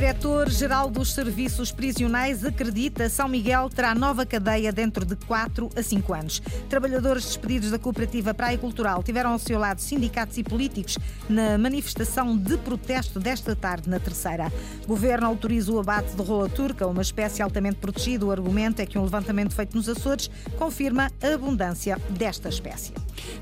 get diretor-geral dos Serviços Prisionais acredita São Miguel terá nova cadeia dentro de 4 a 5 anos. Trabalhadores despedidos da cooperativa Praia Cultural tiveram ao seu lado sindicatos e políticos na manifestação de protesto desta tarde na Terceira. Governo autoriza o abate de rola turca, uma espécie altamente protegida. O argumento é que um levantamento feito nos Açores confirma a abundância desta espécie.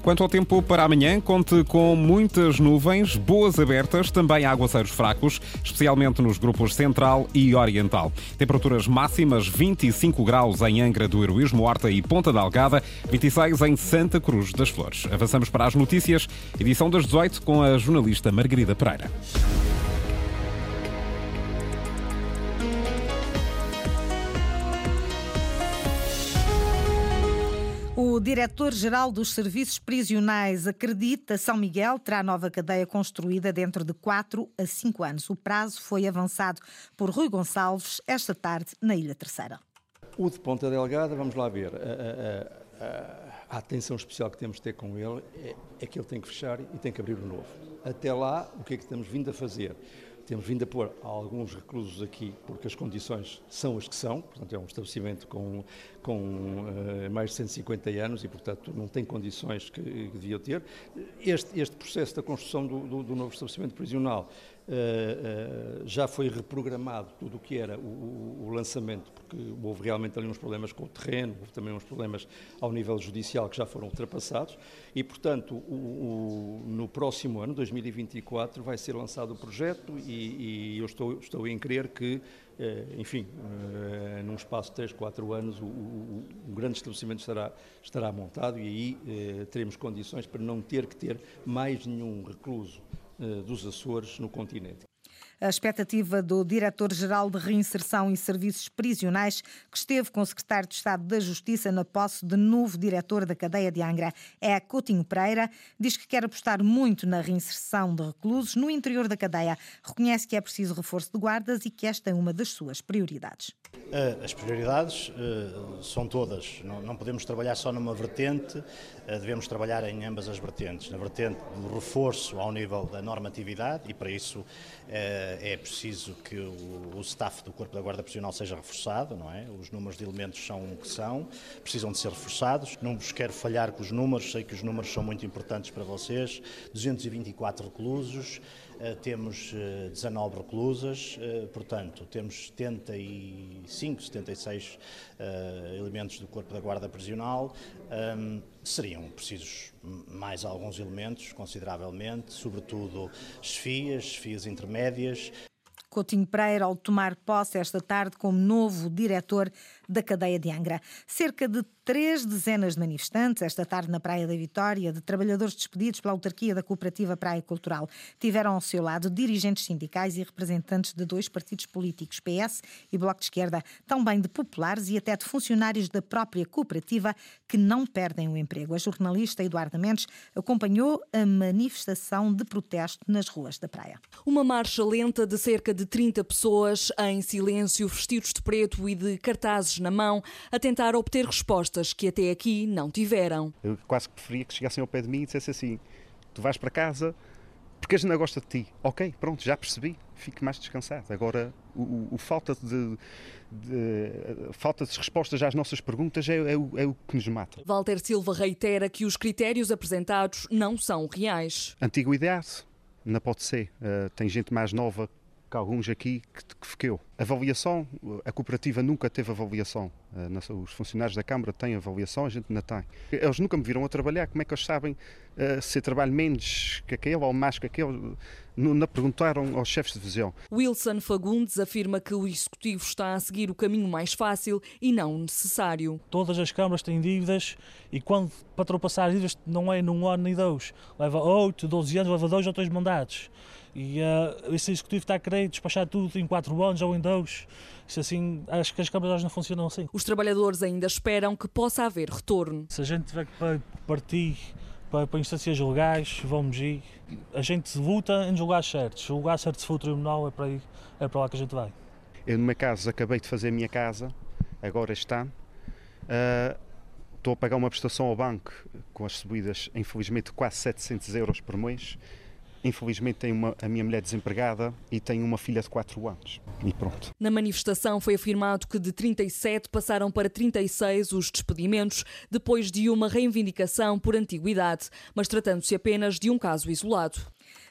Quanto ao tempo para amanhã, conte com muitas nuvens, boas abertas, também aguaceiros fracos, especialmente nos grupos central e oriental. Temperaturas máximas 25 graus em Angra do Heroísmo, Horta e Ponta da Algada, 26 em Santa Cruz das Flores. Avançamos para as notícias, edição das 18 com a jornalista Margarida Pereira. Diretor-geral dos Serviços Prisionais acredita São Miguel terá nova cadeia construída dentro de 4 a 5 anos. O prazo foi avançado por Rui Gonçalves esta tarde na Ilha Terceira. O de Ponta Delgada, vamos lá ver. A, a, a, a atenção especial que temos de ter com ele é, é que ele tem que fechar e tem que abrir o novo. Até lá, o que é que estamos vindo a fazer? Temos vindo a pôr alguns reclusos aqui porque as condições são as que são, portanto é um estabelecimento com, com uh, mais de 150 anos e, portanto, não tem condições que, que devia ter. Este, este processo da construção do, do, do novo estabelecimento prisional já foi reprogramado tudo o que era o, o, lançamento, porque houve realmente ali uns problemas com o terreno, houve também uns problemas ao nível judicial que já foram ultrapassados. E, portanto, o, no próximo ano, 2024, vai ser lançado o projeto e, e eu estou, estou em crer que, uh, enfim, num espaço de 3, 4 anos, o, grande estabelecimento estará, estará montado e aí teremos condições para não ter que ter mais nenhum recluso eh, dos Açores no continente. A expectativa do Diretor-Geral de Reinserção e Serviços Prisionais, que esteve com o Secretário de Estado da Justiça na posse de novo diretor da cadeia de Angra, é Coutinho Pereira, diz que quer apostar muito na reinserção de reclusos no interior da cadeia. Reconhece que é preciso reforço de guardas e que esta é uma das suas prioridades. Eh, as prioridades eh, são todas. Não podemos trabalhar só numa vertente, eh, devemos trabalhar em ambas as vertentes. Na vertente do reforço ao nível da normatividade, e para isso é preciso que o staff do Corpo da Guarda Prisional seja reforçado, não é? Os números de elementos são o que são, precisam de ser reforçados. Não vos quero falhar com os números, sei que os números são muito importantes para vocês. 224 reclusos. Eh, temos 19 eh, reclusas, eh, portanto, temos 75, 76 elementos do Corpo da Guarda Prisional. Seriam precisos mais alguns elementos, consideravelmente, sobretudo chefias, chefias intermédias. Coutinho Pereira, ao tomar posse esta tarde como novo diretor da cadeia de Angra. Cerca de três dezenas de manifestantes, esta tarde na Praia da Vitória, de trabalhadores despedidos pela autarquia da Cooperativa Praia Cultural, tiveram ao seu lado dirigentes sindicais e representantes de dois partidos políticos, PS e Bloco de Esquerda, também de populares e até de funcionários da própria cooperativa que não perdem o emprego. A jornalista Eduarda Mendes acompanhou a manifestação de protesto nas ruas da praia. Uma marcha lenta de cerca de 30 pessoas em silêncio, vestidos de preto e de cartazes na mão, a tentar obter respostas que até aqui não tiveram. Eu quase que preferia que chegassem ao pé de mim e dissessem assim: tu vais para casa porque a gente não gosta de ti. Ok, pronto, já percebi, fique mais descansado. Agora, o, o, o falta, de, de, falta de respostas às nossas perguntas é, é, o, é, o, que nos mata. Walter Silva reitera que os critérios apresentados não são reais. Antiguidade, não pode ser. Uh, tem gente mais nova que alguns aqui que, que fiqueu. Avaliação, a cooperativa nunca teve avaliação. Eh, os funcionários da Câmara têm avaliação, a gente não tem. Eles nunca me viram a trabalhar, como é que eles sabem uh, se eu trabalho menos que aquele ou mais que aquele? Não perguntaram aos chefes de divisão. Wilson Fagundes afirma que o Executivo está a seguir o caminho mais fácil e não necessário. Todas as câmaras têm dívidas e quando para ultrapassar dívidas não é num ano nem dois. Leva 8, 12 anos, leva dois ou três mandatos. E uh, esse executivo está a querer despachar tudo em 4 anos ou em 2. Isso assim, acho que as câmaras não funcionam assim. Os trabalhadores ainda esperam que possa haver retorno. Se a gente tiver que partir para, para instâncias legais, vamos ir. A gente luta em lugares certos. O lugar certo se for o tribunal é para, ir, é para lá que a gente vai. Eu, no meu caso, acabei de fazer a minha casa, agora está. Uh, estou a pagar uma prestação ao banco com as subidas, infelizmente, quase 700 euros por mês Infelizmente tenho uma, a minha mulher desempregada e tenho uma filha de 4 anos. E pronto. Na manifestação foi afirmado que de 37 passaram para 36 os despedimentos, depois de uma reivindicação por antiguidade, mas tratando-se apenas de um caso isolado.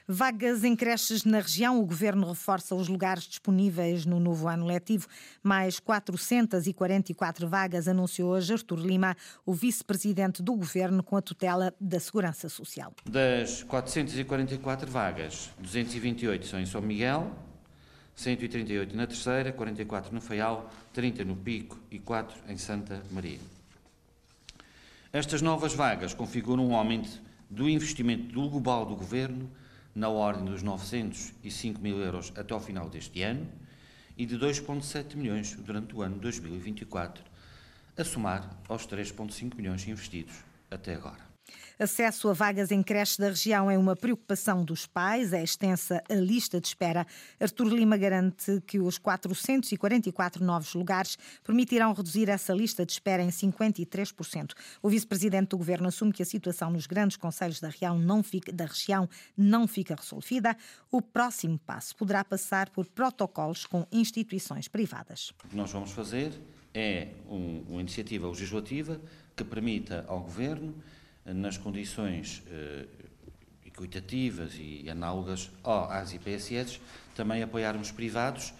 Vagas em creches na região. O governo reforça os lugares disponíveis no novo ano letivo. Mais 444 vagas, anunciou hoje Artur Lima, o vice-presidente do governo com a tutela da Segurança Social. Das 444 vagas, 228 são em São Miguel, 138 na Terceira, 44 no Faial, 30 no Pico e 4 em Santa Maria. Estas novas vagas configuram um aumento do investimento global do governo na ordem dos 905 mil euros até ao final deste ano e de 2,7 milhões durante o ano 2024, a somar aos 3,5 milhões investidos até agora. Acesso a vagas em creche da região é uma preocupação dos pais, é extensa a lista de espera. Artur Lima garante que os 444 novos lugares permitirão reduzir essa lista de espera em 53%. O vice-presidente do governo assume que a situação nos grandes conselhos da região não fica, da região não fica resolvida. O próximo passo poderá passar por protocolos com instituições privadas. O que nós vamos fazer é um, uma iniciativa legislativa que permita ao governo nas condições eh, equitativas e análogas às IPSS, também apoiarmos privados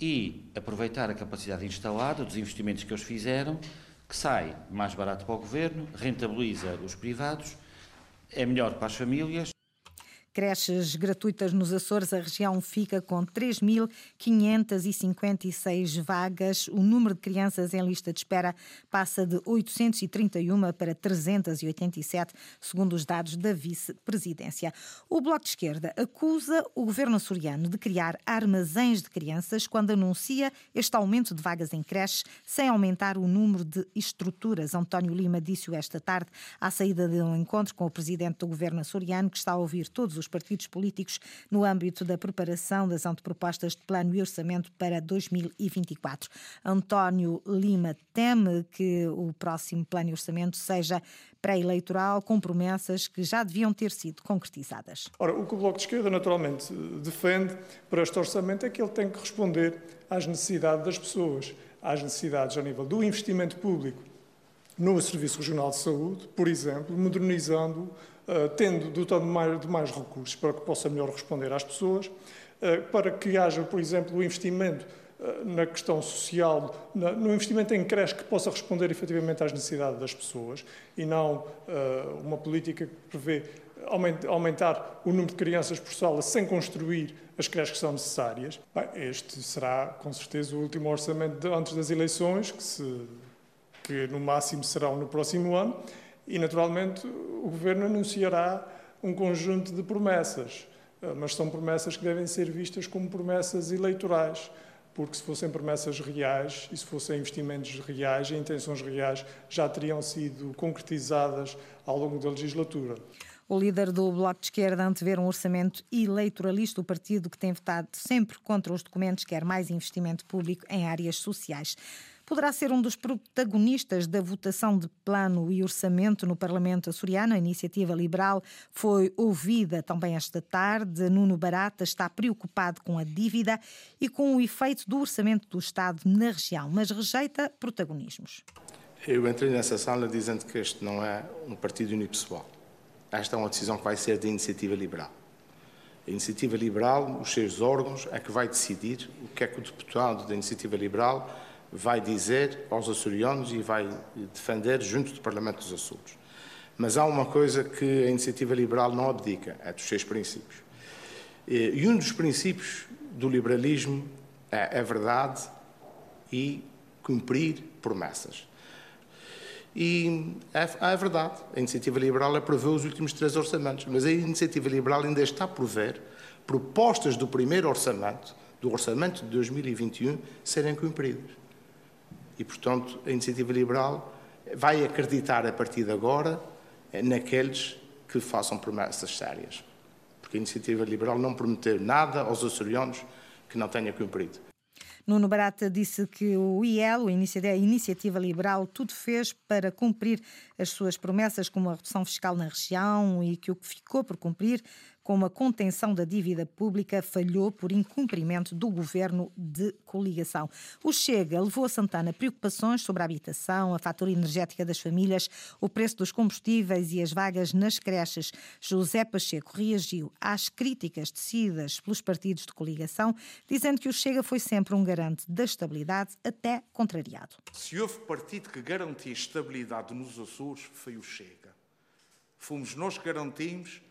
e aproveitar a capacidade instalada dos investimentos que eles fizeram, que sai mais barato para o governo, rentabiliza os privados, é melhor para as famílias creches gratuitas nos Açores, a região fica com 3.556 vagas. O número de crianças em lista de espera passa de 831 para 387, segundo os dados da vice-presidência. O Bloco de Esquerda acusa o governo açoriano de criar armazéns de crianças quando anuncia este aumento de vagas em creches sem aumentar o número de estruturas. António Lima disse-o esta tarde à saída de um encontro com o presidente do governo açoriano, que está a ouvir todos os dos partidos políticos no âmbito da preparação das antepropostas de plano e orçamento para 2024. António Lima teme que o próximo plano e orçamento seja pré-eleitoral com promessas que já deviam ter sido concretizadas. Ora, o que o Bloco de Esquerda naturalmente defende para este orçamento é que ele tem que responder às necessidades das pessoas, às necessidades a nível do investimento público no Serviço Regional de Saúde, por exemplo, modernizando tendo dotado mais, de mais recursos para que possa melhor responder às pessoas, eh, para que haja, por exemplo, o investimento eh, na questão social, no investimento em creche que possa responder efetivamente às necessidades das pessoas e não uma política que prevê aumentar o número de crianças por sala sem construir as creches que são necessárias. Este será, com certeza, o último orçamento antes das eleições, que, se, que no máximo serão no próximo ano, e, naturalmente, o Governo anunciará um conjunto de promessas, eh, mas são promessas que devem ser vistas como promessas eleitorais, porque se fossem promessas reais e se fossem investimentos reais e intenções reais, já teriam sido concretizadas ao longo da legislatura. O líder do Bloco de Esquerda antever um orçamento eleitoralista, o partido que tem votado sempre contra os documentos quer mais investimento público em áreas sociais poderá ser um dos protagonistas da votação de plano e orçamento no Parlamento açoriano. A iniciativa liberal foi ouvida também esta tarde. Nuno Barata está preocupado com a dívida e com o efeito do orçamento do Estado na região, mas rejeita protagonismos. Eu entrei nessa sala dizendo que este não é um partido unipessoal. Esta é uma decisão que vai ser da iniciativa liberal. A iniciativa liberal, os seus órgãos, é que vai decidir o que é que o deputado da iniciativa liberal vai dizer aos açorianos e vai defender junto do Parlamento dos Açores. Mas há uma coisa que a iniciativa liberal não abdica, é dos seus princípios. E um dos princípios do liberalismo é a verdade e cumprir promessas. E é, é verdade, a iniciativa liberal aprovou os últimos três orçamentos, mas a iniciativa liberal ainda está por ver propostas do primeiro orçamento, do orçamento de 2021, serem cumpridas. E, portanto, a iniciativa liberal vai acreditar a partir de agora naqueles que façam promessas sérias. Porque a iniciativa liberal não prometeu nada aos açorianos que não tenha cumprido. Nuno Barata disse que o IEL, a Iniciativa Liberal, tudo fez para cumprir as suas promessas, como a redução fiscal na região, e que o que ficou por cumprir como a contenção da dívida pública falhou por incumprimento do governo de coligação. O Chega levou a Santana preocupações sobre a habitação, a fatura energética das famílias, o preço dos combustíveis e as vagas nas creches. José Pacheco reagiu às críticas tecidas pelos partidos de coligação, dizendo que o Chega foi sempre um garante da estabilidade, até contrariado. Se houve partido que garantia estabilidade nos Açores, foi o Chega. Fomos nós que garantimos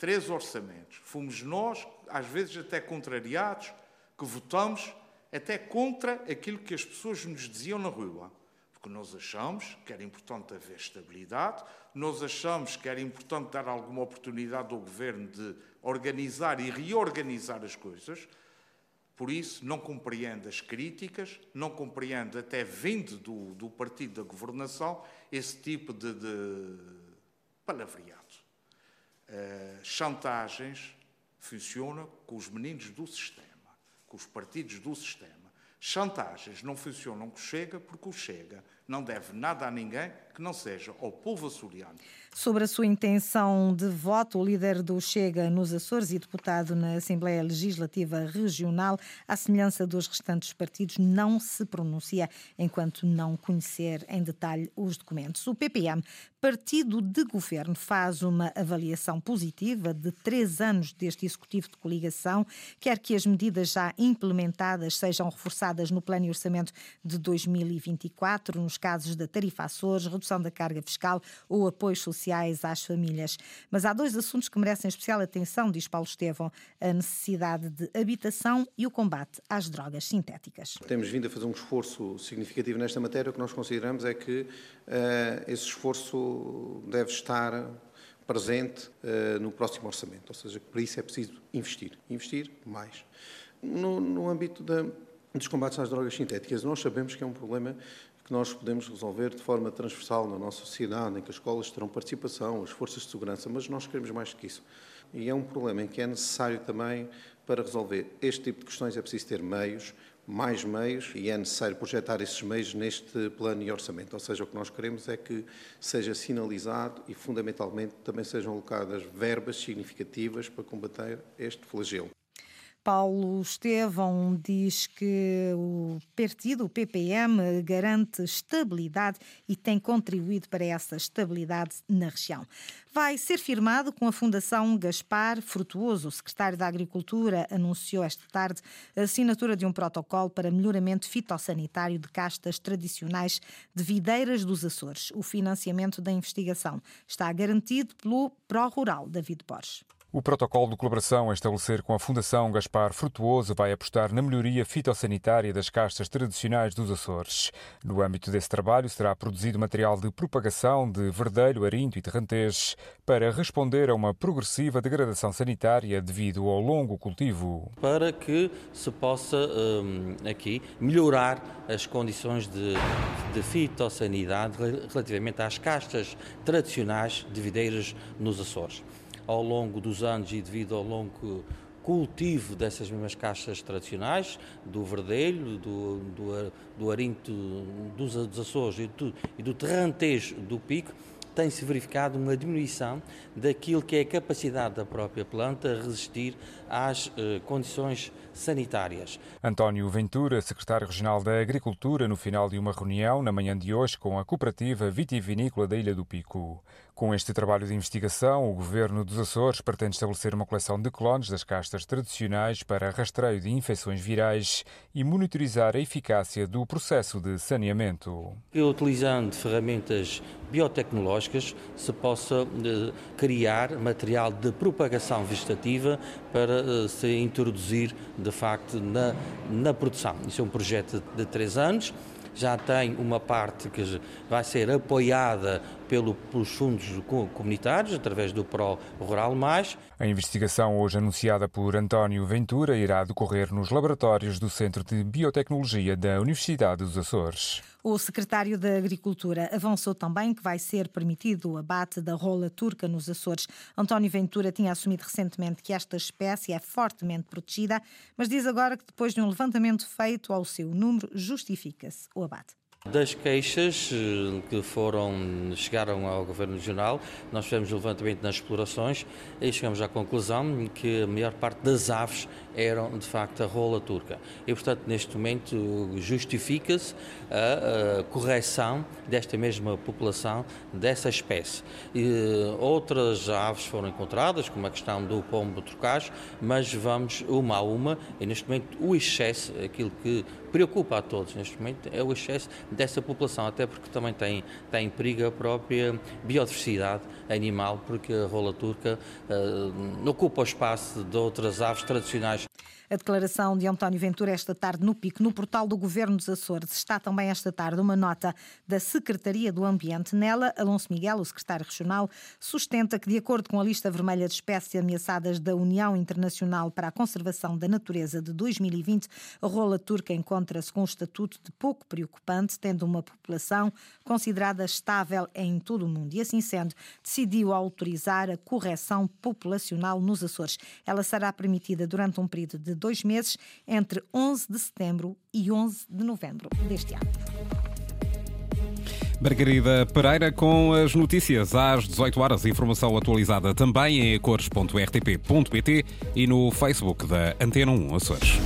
três orçamentos. Fomos nós, às vezes até contrariados, que votamos até contra aquilo que as pessoas nos diziam na rua. Porque nós achamos que era importante haver estabilidade, nós achamos que era importante dar alguma oportunidade ao governo de organizar e reorganizar as coisas. Por isso, não compreendo as críticas, não compreendo, até vindo do, do partido da governação, esse tipo de, de palavreado. Uh, chantagens funcionam com os meninos do sistema, com os partidos do sistema. Chantagens não funcionam com Chega, porque o Chega não deve nada a ninguém que não seja ao povo açoriano. Sobre a sua intenção de voto, o líder do Chega nos Açores e deputado na Assembleia Legislativa Regional, à semelhança dos restantes partidos, não se pronuncia enquanto não conhecer em detalhe os documentos. O PPM, partido de governo, faz uma avaliação positiva de três anos deste executivo de coligação, quer que as medidas já implementadas sejam reforçadas no plano e orçamento de 2024, nos casos da tarifa Açores, redução da carga fiscal ou apoios sociais sociais às famílias. Mas há dois assuntos que merecem especial atenção, diz Paulo Estevão: a necessidade de habitação e o combate às drogas sintéticas. Temos vindo a fazer um esforço significativo nesta matéria. O que nós consideramos é que uh, esse esforço deve estar presente uh, no próximo orçamento, ou seja, para isso é preciso investir, investir mais. No, no âmbito da, dos combates às drogas sintéticas, nós sabemos que é um problema que nós podemos resolver de forma transversal na nossa sociedade, em que as escolas terão participação, as forças de segurança, mas nós queremos mais do que isso. E é um problema em que é necessário também, para resolver este tipo de questões, é preciso ter meios, mais meios, e é necessário projetar esses meios neste plano e orçamento. Ou seja, o que nós queremos é que seja sinalizado e, fundamentalmente, também sejam alocadas verbas significativas para combater este flagelo. Paulo Estevão diz que o partido, o PPM, garante estabilidade e tem contribuído para essa estabilidade na região. Vai ser firmado com a Fundação Gaspar Frutuoso. O secretário da Agricultura anunciou esta tarde a assinatura de um protocolo para melhoramento fitossanitário de castas tradicionais de videiras dos Açores. O financiamento da investigação está garantido pelo Pró Rural David Borges. O protocolo de colaboração a estabelecer com a Fundação Gaspar Frutuoso vai apostar na melhoria fitossanitária das castas tradicionais dos Açores. No âmbito desse trabalho, será produzido material de propagação de verdelho, arinto e terrantez para responder a uma progressiva degradação sanitária devido ao longo cultivo. Para que se possa um, aqui melhorar as condições de, de fitossanidade relativamente às castas tradicionais de videiras nos Açores ao longo dos anos e devido ao longo cultivo dessas mesmas caixas tradicionais, do verdelho, do, do, do arinto dos Açores e do, e do terrantejo do pico, tem-se verificado uma diminuição daquilo que é a capacidade da própria planta a resistir às eh, condições sanitárias. António Ventura, secretário regional da Agricultura, no final de uma reunião na manhã de hoje com a cooperativa vitivinícola da Ilha do Pico. Com este trabalho de investigação, o governo dos Açores pretende estabelecer uma coleção de clones das castas tradicionais para rastreio de infecções virais e monitorizar a eficácia do processo de saneamento. Utilizando ferramentas biotecnológicas, se possa eh, criar material de propagação vegetativa para eh, se introduzir de facto na, na produção. Isso é um projeto de três anos já tem uma parte que vai ser apoiada pelo, pelos fundos comunitários, através do Pro Rural Mais. A investigação, hoje anunciada por António Ventura, irá decorrer nos laboratórios do Centro de Biotecnologia da Universidade dos Açores. O secretário da Agricultura avançou também que vai ser permitido o abate da rola turca nos Açores. António Ventura tinha assumido recentemente que esta espécie é fortemente protegida, mas diz agora que depois de um levantamento feito ao seu número, justifica-se o abate. Das queixas eh, que foram, chegaram ao Governo Regional, nós fizemos levantamento nas explorações e chegamos à conclusão que a maior parte das aves eram de facto a rola turca. E portanto, neste momento, justifica-se a, a, correção desta mesma população, dessa espécie. E, outras aves foram encontradas, como a questão do pombo trocage, mas vamos uma a uma e neste momento o excesso, aquilo que preocupa a todos neste momento, é o excesso dessa população, até porque também tem, tem em perigo a própria biodiversidade animal, porque a rola turca uh, ocupa o espaço de outras aves tradicionais a declaração de António Ventura esta tarde no PIC, no portal do Governo dos Açores. Está também esta tarde uma nota da Secretaria do Ambiente. Nela, Alonso Miguel, o secretário regional, sustenta que, de acordo com a lista vermelha de espécies ameaçadas da União Internacional para a Conservação da Natureza de 2020, a rola turca encontra-se com um estatuto de pouco preocupante, tendo uma população considerada estável em todo o mundo. E assim sendo, decidiu autorizar a correção populacional nos Açores. Ela será permitida durante um período de dois meses, entre 11 de setembro e 11 de novembro deste ano. Margarida Pereira com as notícias às 18 horas. Informação atualizada também em cores.rtp.pt e no Facebook da Antena 1 Açores.